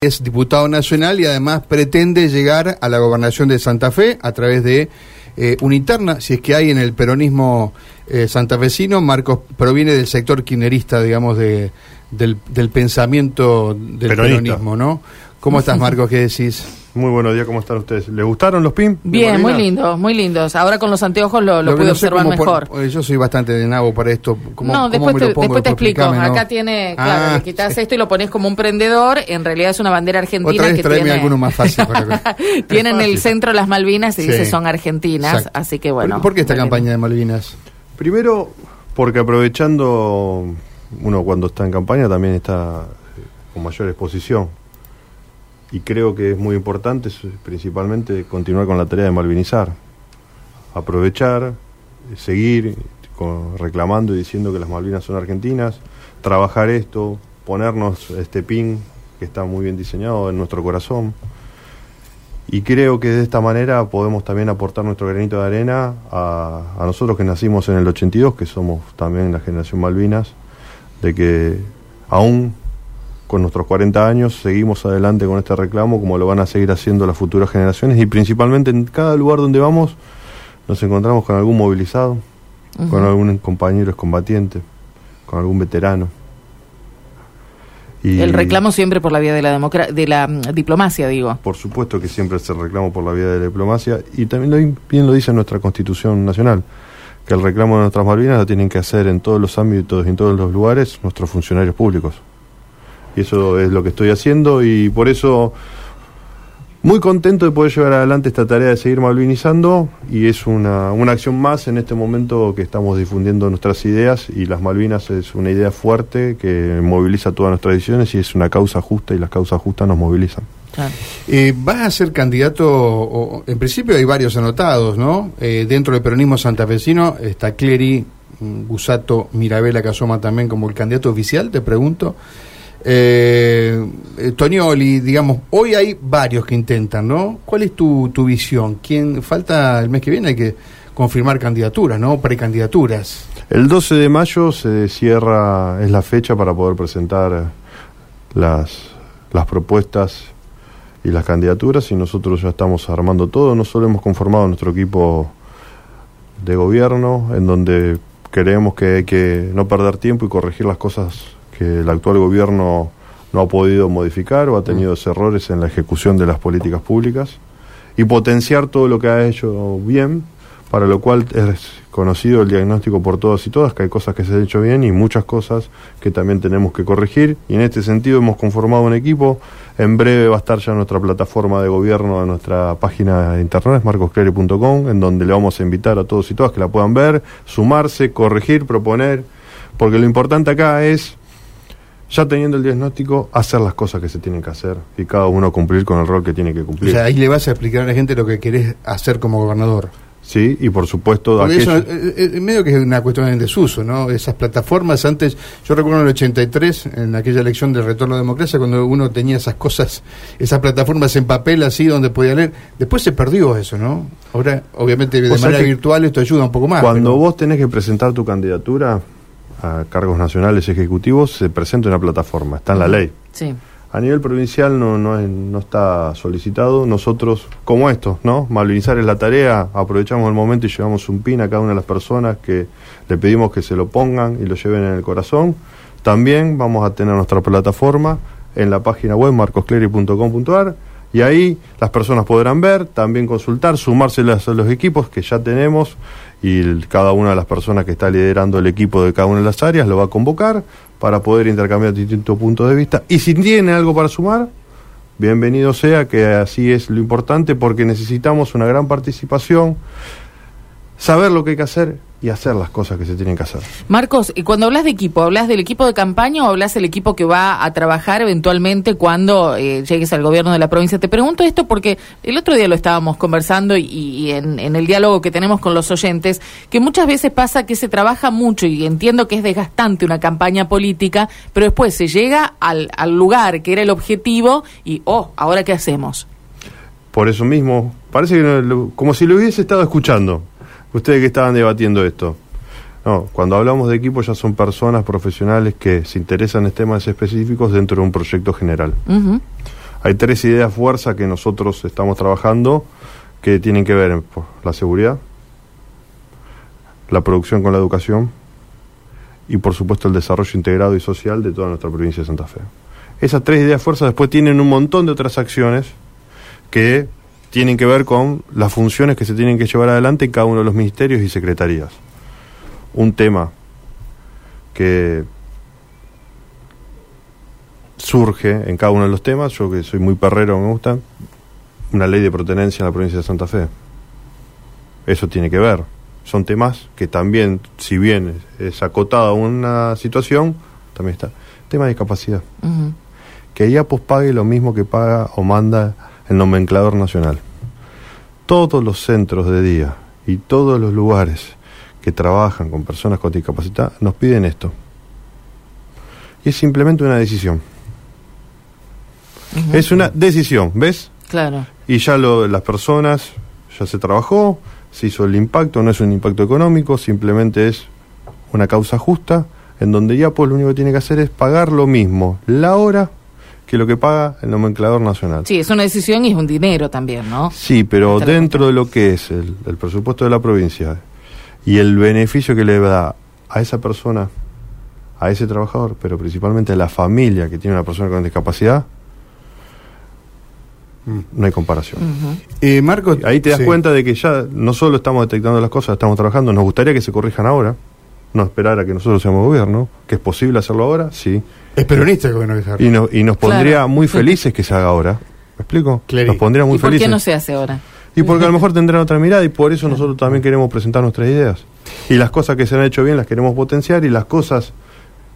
es diputado nacional y además pretende llegar a la gobernación de Santa Fe a través de eh, una interna, si es que hay en el peronismo eh, santafesino. Marcos proviene del sector kirchnerista, digamos, de, del, del pensamiento del peronismo, ¿no? ¿Cómo estás, Marcos? ¿Qué decís? Muy buenos días, ¿cómo están ustedes? ¿Les gustaron los PIN? Bien, muy lindos, muy lindos. Ahora con los anteojos lo, lo, pude observar mejor. yo soy bastante de nabo para esto. ¿Cómo, no, después, te, después te explico. Acá tiene, claro, ah, le quitas esto y lo pones como un prendedor. En realidad es una bandera argentina Otra vez que tiene... alguno más fácil. tienen el centro las Malvinas y dice son argentinas, así que bueno. ¿Por qué esta campaña de Malvinas? Primero, porque aprovechando uno cuando está en campaña también está con mayor exposición y creo que es muy importante principalmente continuar con la tarea de malvinizar, aprovechar, seguir reclamando y diciendo que las Malvinas son argentinas, trabajar esto, ponernos este pin que está muy bien diseñado en nuestro corazón. Y creo que de esta manera podemos también aportar nuestro granito de arena a, a nosotros que nacimos en el 82, que somos también la generación Malvinas, de que aún con nuestros 40 años seguimos adelante con este reclamo como lo van a seguir haciendo las futuras generaciones y principalmente en cada lugar donde vamos nos encontramos con algún movilizado, con algún compañero combatiente, con algún veterano. Y el reclamo siempre por la vía de la, de la mm, diplomacia, digo. Por supuesto que siempre se reclamo por la vía de la diplomacia y también bien lo dice nuestra Constitución Nacional, que el reclamo de nuestras Malvinas lo tienen que hacer en todos los ámbitos y en todos los lugares nuestros funcionarios públicos. Y eso es lo que estoy haciendo y por eso muy contento de poder llevar adelante esta tarea de seguir malvinizando y es una, una acción más en este momento que estamos difundiendo nuestras ideas y las Malvinas es una idea fuerte que moviliza todas nuestras decisiones y es una causa justa y las causas justas nos movilizan. Eh, vas a ser candidato, en principio hay varios anotados, ¿no? Eh, dentro del peronismo santafesino está Clery, Gusato, Mirabela Casoma también como el candidato oficial, te pregunto. Eh, eh, Tonioli, digamos, hoy hay varios que intentan, ¿no? ¿Cuál es tu, tu visión? ¿Quién falta el mes que viene? Hay que confirmar candidaturas, ¿no? Precandidaturas. El 12 de mayo se cierra, es la fecha para poder presentar las, las propuestas y las candidaturas y nosotros ya estamos armando todo. No solo hemos conformado nuestro equipo de gobierno, en donde creemos que hay que no perder tiempo y corregir las cosas que el actual gobierno no ha podido modificar o ha tenido mm. errores en la ejecución de las políticas públicas y potenciar todo lo que ha hecho bien, para lo cual es conocido el diagnóstico por todos y todas, que hay cosas que se han hecho bien y muchas cosas que también tenemos que corregir. Y en este sentido hemos conformado un equipo. En breve va a estar ya nuestra plataforma de gobierno nuestra página de internet, marcosclery.com, en donde le vamos a invitar a todos y todas que la puedan ver, sumarse, corregir, proponer, porque lo importante acá es ya teniendo el diagnóstico, hacer las cosas que se tienen que hacer y cada uno cumplir con el rol que tiene que cumplir. O sea, ahí le vas a explicar a la gente lo que querés hacer como gobernador. Sí, y por supuesto... Porque eso, es, medio que es una cuestión de desuso, ¿no? Esas plataformas antes, yo recuerdo en el 83, en aquella elección del retorno a la democracia, cuando uno tenía esas cosas, esas plataformas en papel así, donde podía leer, después se perdió eso, ¿no? Ahora, obviamente, de manera virtual esto ayuda un poco más. Cuando vos tenés que presentar tu candidatura, a cargos nacionales ejecutivos se presenta una plataforma, está en la ley. Sí. A nivel provincial no, no, no está solicitado. Nosotros, como esto, ¿no? Malvinizar es la tarea, aprovechamos el momento y llevamos un pin a cada una de las personas que le pedimos que se lo pongan y lo lleven en el corazón. También vamos a tener nuestra plataforma en la página web marcoscleri.com.ar y ahí las personas podrán ver, también consultar, sumarse a los equipos que ya tenemos y cada una de las personas que está liderando el equipo de cada una de las áreas lo va a convocar para poder intercambiar distintos puntos de vista. Y si tiene algo para sumar, bienvenido sea, que así es lo importante porque necesitamos una gran participación, saber lo que hay que hacer y hacer las cosas que se tienen que hacer. Marcos, y cuando hablas de equipo, ¿hablas del equipo de campaña o hablas del equipo que va a trabajar eventualmente cuando eh, llegues al gobierno de la provincia? Te pregunto esto porque el otro día lo estábamos conversando y, en, el diálogo que tenemos con los oyentes, que muchas veces pasa que se trabaja mucho y entiendo que es desgastante una campaña política, pero después se llega al, al lugar que era el objetivo y, oh, ¿ahora qué hacemos? Por eso mismo, parece que como si lo hubiese estado escuchando ustedes que estaban debatiendo esto. No, cuando hablamos de equipo ya son personas profesionales que se interesan en temas específicos dentro de un proyecto general. Hay tres ideas fuerza que nosotros estamos trabajando que tienen que ver con la seguridad, la producción con la educación y por supuesto el desarrollo integrado y social de toda nuestra provincia de Santa Fe. Esas tres ideas fuerza después tienen un montón de otras acciones que tienen que ver con las funciones que se tienen que llevar adelante en cada uno de los ministerios y secretarías. Un tema que surge en cada uno de los temas, yo que soy muy perrero me gusta, una ley de protenencia en la provincia de Santa Fe. Eso tiene que ver. Son temas que también, si bien es acotada una situación, también está. Tema de discapacidad. Que IAPOS pague lo mismo que paga o manda el nomenclador nacional. Todos los centros de día y todos los lugares que trabajan con personas con discapacidad nos piden esto. Y es simplemente una decisión. Es una decisión, ¿ves? Claro. Y ya lo, las personas, ya se trabajó, se hizo el impacto, no es un impacto económico, simplemente es una causa justa, en donde ya pues lo único que tiene que hacer es pagar lo mismo, la hora que lo que paga el nomenclador nacional. Sí, es una decisión y es un dinero también, ¿no? Sí, pero dentro de lo que es el, el, presupuesto de la provincia y el beneficio que le da a esa persona, a ese trabajador, pero principalmente a la familia que tiene una persona con discapacidad, no hay comparación. eh, Marco, ahí te das sí. cuenta de que ya no solo estamos detectando las cosas, estamos trabajando, nos gustaría que se corrijan ahora, no esperar a que nosotros seamos gobierno, que es posible hacerlo ahora, sí. Es peronista el gobierno que y, no, y nos pondría claro. muy felices que se haga ahora. ¿Me explico? Nos pondría muy ¿Y por felices. qué no se hace ahora? Y porque a lo mejor tendrán otra mirada y por eso nosotros también queremos presentar nuestras ideas. Y las cosas que se han hecho bien las queremos potenciar y las cosas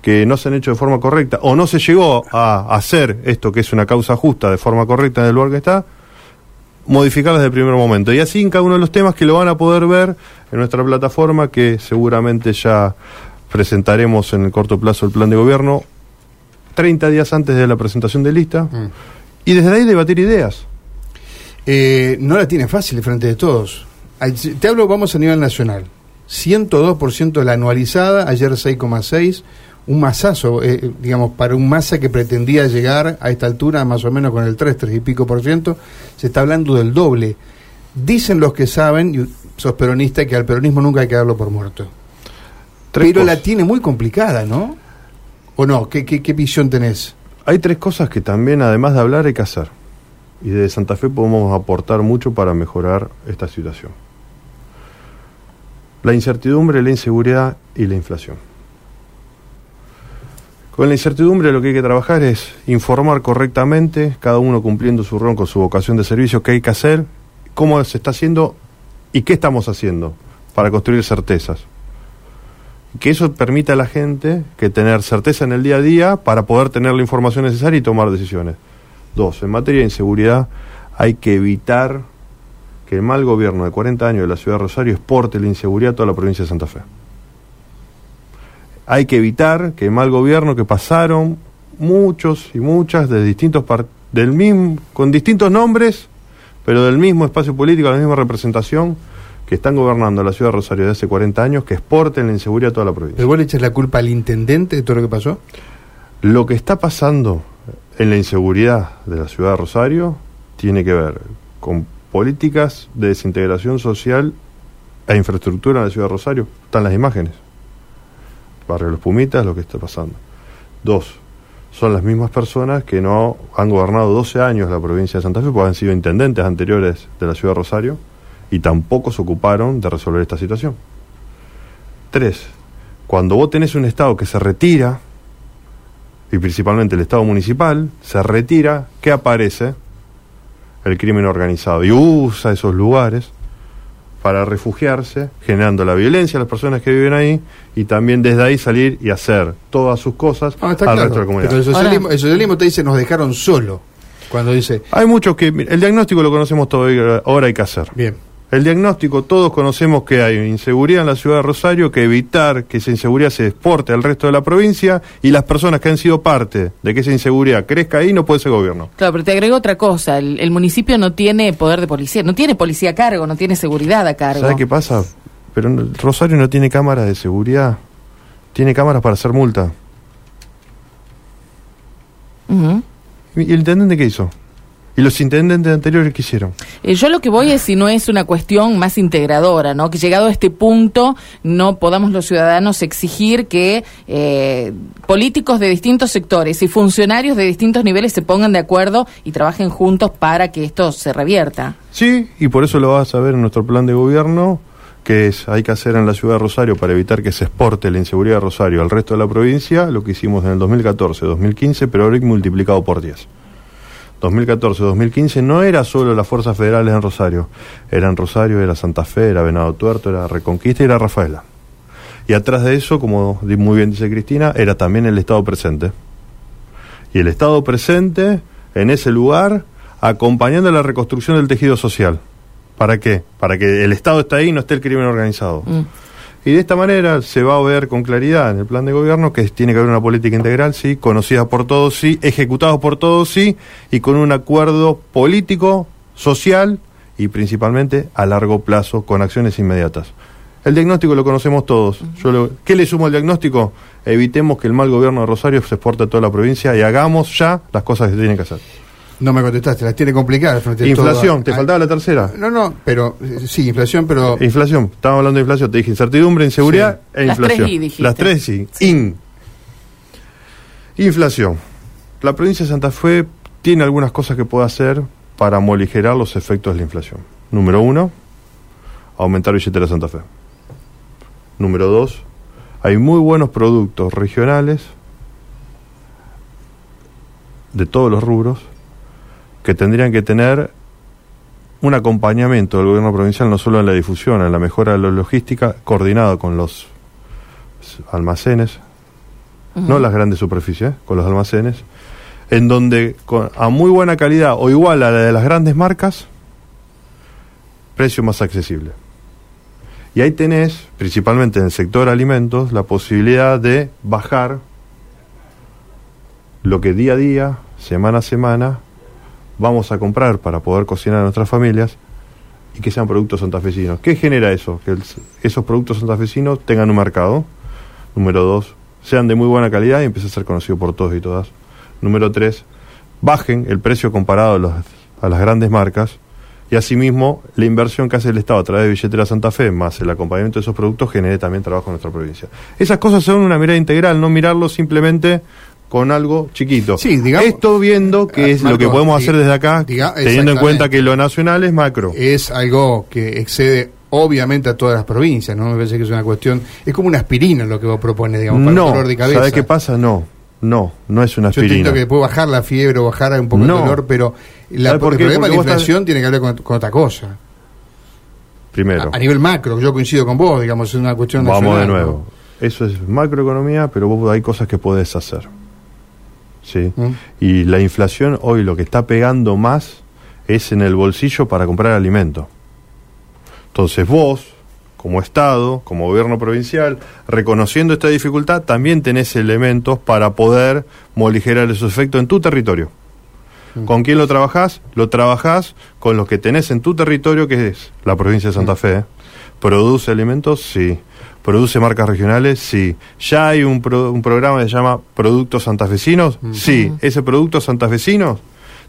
que no se han hecho de forma correcta o no se llegó a hacer esto que es una causa justa de forma correcta en el lugar que está, modificarlas desde el primer momento. Y así en cada uno de los temas que lo van a poder ver en nuestra plataforma, que seguramente ya presentaremos en el corto plazo el plan de gobierno, 30 días antes de la presentación de lista, mm. y desde ahí debatir ideas. Eh, no la tiene fácil frente de todos. Te hablo, vamos a nivel nacional. 102% de la anualizada, ayer 6,6%, un masazo, eh, digamos, para un masa que pretendía llegar a esta altura más o menos con el 3, 3 y pico por ciento, se está hablando del doble. Dicen los que saben, y sos peronista, que al peronismo nunca hay que darlo por muerto. Tres Pero cosas. la tiene muy complicada, ¿no? ¿O no? ¿Qué, visión tenés? Hay tres cosas que también, además de hablar, hay que hacer. Y desde Santa Fe podemos aportar mucho para mejorar esta situación. La incertidumbre, la inseguridad y la inflación. Con la incertidumbre lo que hay que trabajar es informar correctamente, cada uno cumpliendo su rol con su vocación de servicio, qué hay que hacer, cómo se está haciendo y qué estamos haciendo para construir certezas. Que eso permita a la gente que tener certeza en el día a día para poder tener la información necesaria y tomar decisiones. Dos, en materia de inseguridad hay que evitar que el mal gobierno de 40 años de la ciudad de Rosario exporte la inseguridad a toda la provincia de Santa Fe hay que evitar que el mal gobierno que pasaron muchos y muchas de distintos del mismo con distintos nombres pero del mismo espacio político la misma representación que están gobernando la ciudad de Rosario de hace 40 años que exporten la inseguridad a toda la provincia ¿pero vos le echas la culpa al intendente de todo lo que pasó? lo que está pasando en la inseguridad de la ciudad de Rosario tiene que ver con políticas de desintegración social e infraestructura en la ciudad de Rosario están las imágenes Barrio Los Pumitas, lo que está pasando. Dos, son las mismas personas que no han gobernado 12 años la provincia de Santa Fe, porque han sido intendentes anteriores de la ciudad de Rosario, y tampoco se ocuparon de resolver esta situación. Tres, cuando vos tenés un Estado que se retira, y principalmente el Estado municipal, se retira, ¿qué aparece? El crimen organizado, y usa esos lugares para refugiarse, generando la violencia a las personas que viven ahí y también desde ahí salir y hacer todas sus cosas ah, al claro. resto de la comunidad. Pero el socialismo, el socialismo, te dice nos dejaron solo cuando dice hay muchos que el diagnóstico lo conocemos todo ahora hay que hacer. Bien. El diagnóstico, todos conocemos que hay inseguridad en la ciudad de Rosario, que evitar que esa inseguridad se exporte al resto de la provincia y las personas que han sido parte de que esa inseguridad crezca ahí no puede ser gobierno. Claro, pero te agrego otra cosa, el, el municipio no tiene poder de policía, no tiene policía a cargo, no tiene seguridad a cargo. ¿Sabes qué pasa? Pero Rosario no tiene cámaras de seguridad, tiene cámaras para hacer multa. Uh -huh. ¿Y el intendente qué hizo? ¿Y los intendentes anteriores qué hicieron? Eh, yo lo que voy es si no es una cuestión más integradora, ¿no? Que llegado a este punto no podamos los ciudadanos exigir que eh, políticos de distintos sectores y funcionarios de distintos niveles se pongan de acuerdo y trabajen juntos para que esto se revierta. Sí, y por eso lo vas a ver en nuestro plan de gobierno, que es hay que hacer en la ciudad de Rosario para evitar que se exporte la inseguridad de Rosario al resto de la provincia, lo que hicimos en el 2014, 2015, pero ahora multiplicado por 10. 2014-2015 no era solo las fuerzas federales en Rosario, era en Rosario, era Santa Fe, era Venado Tuerto, era Reconquista y era Rafaela. Y atrás de eso, como muy bien dice Cristina, era también el Estado presente. Y el Estado presente en ese lugar acompañando la reconstrucción del tejido social. ¿Para qué? Para que el Estado esté ahí y no esté el crimen organizado. Mm. Y de esta manera se va a ver con claridad en el plan de gobierno que tiene que haber una política integral, sí, conocida por todos, sí, ejecutada por todos, sí, y con un acuerdo político, social y principalmente a largo plazo con acciones inmediatas. El diagnóstico lo conocemos todos. Yo ¿Qué le sumo al diagnóstico? Evitemos que el mal gobierno de Rosario se exporte a toda la provincia y hagamos ya las cosas que se tienen que hacer. No me contestaste, las tiene complicadas. Inflación, te faltaba la tercera. No, no, pero sí, inflación, pero... Inflación, estábamos hablando de inflación, te dije incertidumbre, inseguridad e inflación. Las tres I Las tres sí. In. Inflación. La provincia de Santa Fe tiene algunas cosas que puede hacer para moligerar los efectos de la inflación. Número uno, aumentar billetera de Santa Fe. Número dos, hay muy buenos productos regionales de todos los rubros que tendrían que tener un acompañamiento del gobierno provincial no solo en la difusión, en la mejora de la logística, coordinado con los almacenes, no las grandes superficies, con los almacenes, en donde a muy buena calidad o igual a la de las grandes marcas, precio más accesible. Y ahí tenés, principalmente en el sector alimentos, la posibilidad de bajar lo que día a día, semana a semana, vamos a comprar para poder cocinar a nuestras familias y que sean productos santafesinos. ¿Qué genera eso? Que esos productos santafesinos tengan un mercado. Número dos, sean de muy buena calidad y empiecen a ser conocidos por todos y todas. Número tres, bajen el precio comparado a, las grandes marcas y asimismo la inversión que hace el Estado a través de Billetera Santa Fe más el acompañamiento de esos productos genere también trabajo en nuestra provincia. Esas cosas son una mirada integral, no mirarlo simplemente con algo chiquito. Sí, digamos, Esto viendo que ah, es lo que podemos hacer desde acá, teniendo en cuenta que lo nacional es macro. Es algo que excede obviamente a todas las provincias, ¿no? Me parece que es una cuestión, es como una aspirina lo que vos propones, digamos, para no, el dolor de cabeza. ¿sabes qué pasa? No, no, no es una aspirina. Yo entiendo que puede bajar la fiebre o bajar un poco el dolor, pero la, el problema de la inflación tiene que ver con, otra cosa. Primero. A, nivel macro, yo coincido con vos, digamos, es una cuestión Vamos de nuevo. Eso es macroeconomía, pero vos hay cosas que podés hacer. ¿Sí? Mm. Y la inflación hoy lo que está pegando más es en el bolsillo para comprar alimento. Entonces vos, como Estado, como gobierno provincial, reconociendo esta dificultad, también tenés elementos para poder moligerar esos efectos en tu territorio. Mm. ¿Con quién lo trabajás? Lo trabajás con los que tenés en tu territorio, que es la provincia de Santa mm. Fe. ¿Produce alimentos? Sí. ¿Produce marcas regionales? Sí. ¿Ya hay un, un programa que se llama Productos Santafesinos? Sí. ¿Ese producto santafesinos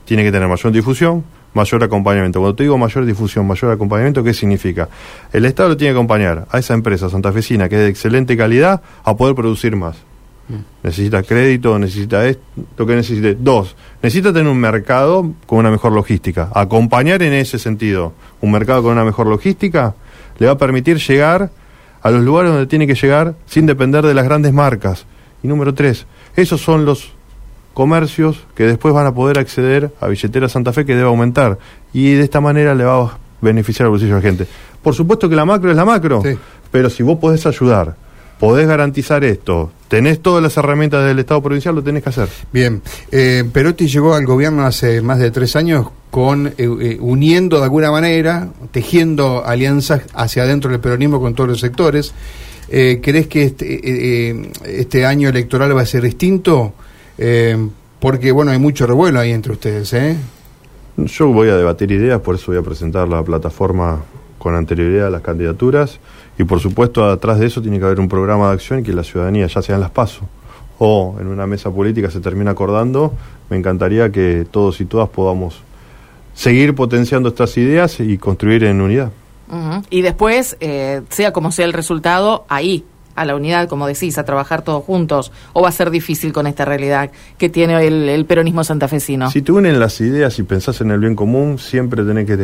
tiene que tener mayor difusión, mayor acompañamiento. Cuando te digo mayor difusión, mayor acompañamiento, ¿qué significa? El Estado tiene que acompañar a esa empresa santafesina que es de excelente calidad a poder producir más. Necesita crédito, necesita esto, lo que necesite. Dos, necesita tener un mercado con una mejor logística. Acompañar en ese sentido un mercado con una mejor logística le va a permitir llegar a los lugares donde tiene que llegar sin depender de las grandes marcas. Y número tres, esos son los comercios que después van a poder acceder a billetera Santa Fe que debe aumentar. Y de esta manera le va a beneficiar al bolsillo de la gente. Por supuesto que la macro es la macro, pero si vos podés ayudar, podés garantizar esto, tenés todas las herramientas del Estado provincial, lo tenés que hacer. Bien, eh, Perotti llegó al gobierno hace más de tres años con eh, eh, uniendo de alguna manera, tejiendo alianzas hacia adentro del peronismo con todos los sectores. Eh, ¿Crees que este, este año electoral va a ser distinto? porque, bueno, hay mucho revuelo ahí entre ustedes, ¿eh? Yo voy a debatir ideas, por eso voy a presentar la plataforma con anterioridad a las candidaturas y por supuesto atrás de eso tiene que haber un programa de acción y que la ciudadanía, ya sea en las pasos o en una mesa política se termine acordando, me encantaría que todos y todas podamos seguir potenciando estas ideas y construir en unidad. Y después, eh, sea como sea el resultado, ahí, a la unidad, como decís, a trabajar todos juntos, o va a ser difícil con esta realidad que tiene el, el peronismo santafesino. Si te unen las ideas y pensás en el bien común, siempre tenés que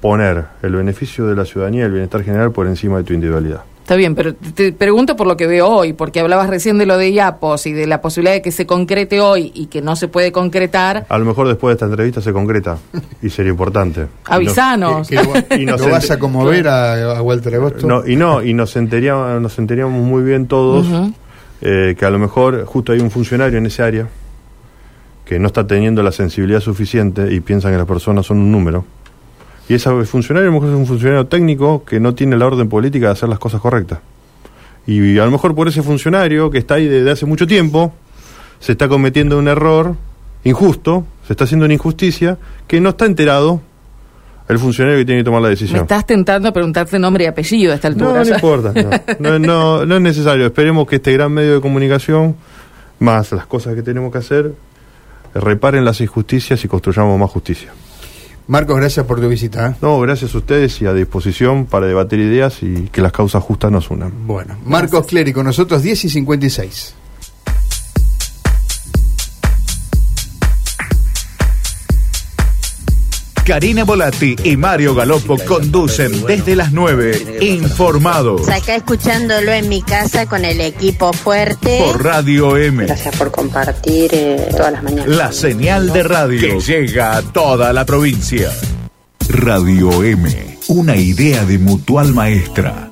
poner el beneficio de la ciudadanía y el bienestar general por encima de tu individualidad. Está bien, pero te pregunto por lo que veo hoy, porque hablabas recién de lo de IAPOS y de la posibilidad de que se concrete hoy y que no se puede concretar. A lo mejor después de esta entrevista se concreta y sería importante. Avisanos. Que, que lo, Y nos lo vas a conmover a, a Walter Agosto. No, y no, y nos enteríamos, nos enteríamos muy bien todos eh, que a lo mejor justo hay un funcionario en ese área que no está teniendo la sensibilidad suficiente y piensan que las personas son un número. Y ese funcionario a lo mejor es un funcionario técnico que no tiene la orden política de hacer las cosas correctas. Y a lo mejor por ese funcionario que está ahí desde hace mucho tiempo, se está cometiendo un error injusto, se está haciendo una injusticia, que no está enterado el funcionario que tiene que tomar la Me decisión. estás tentando preguntarte nombre y apellido a esta altura. No, no importa. No, no, no, no es necesario. Esperemos que este gran medio de comunicación, más las cosas que tenemos que hacer, reparen las injusticias y construyamos más justicia. Marcos, gracias por tu visita. ¿eh? No, gracias a ustedes y a disposición para debatir ideas y que las causas justas nos unan. Bueno, Marcos Clery con nosotros, 10 y 56. Karina Volati y Mario Galopo conducen desde las 9. Informados Acá escuchándolo en mi casa con el equipo fuerte. por Radio M. Gracias por compartir eh, todas las mañanas. La señal de radio que llega a toda la provincia. Radio M, una idea de Mutual Maestra.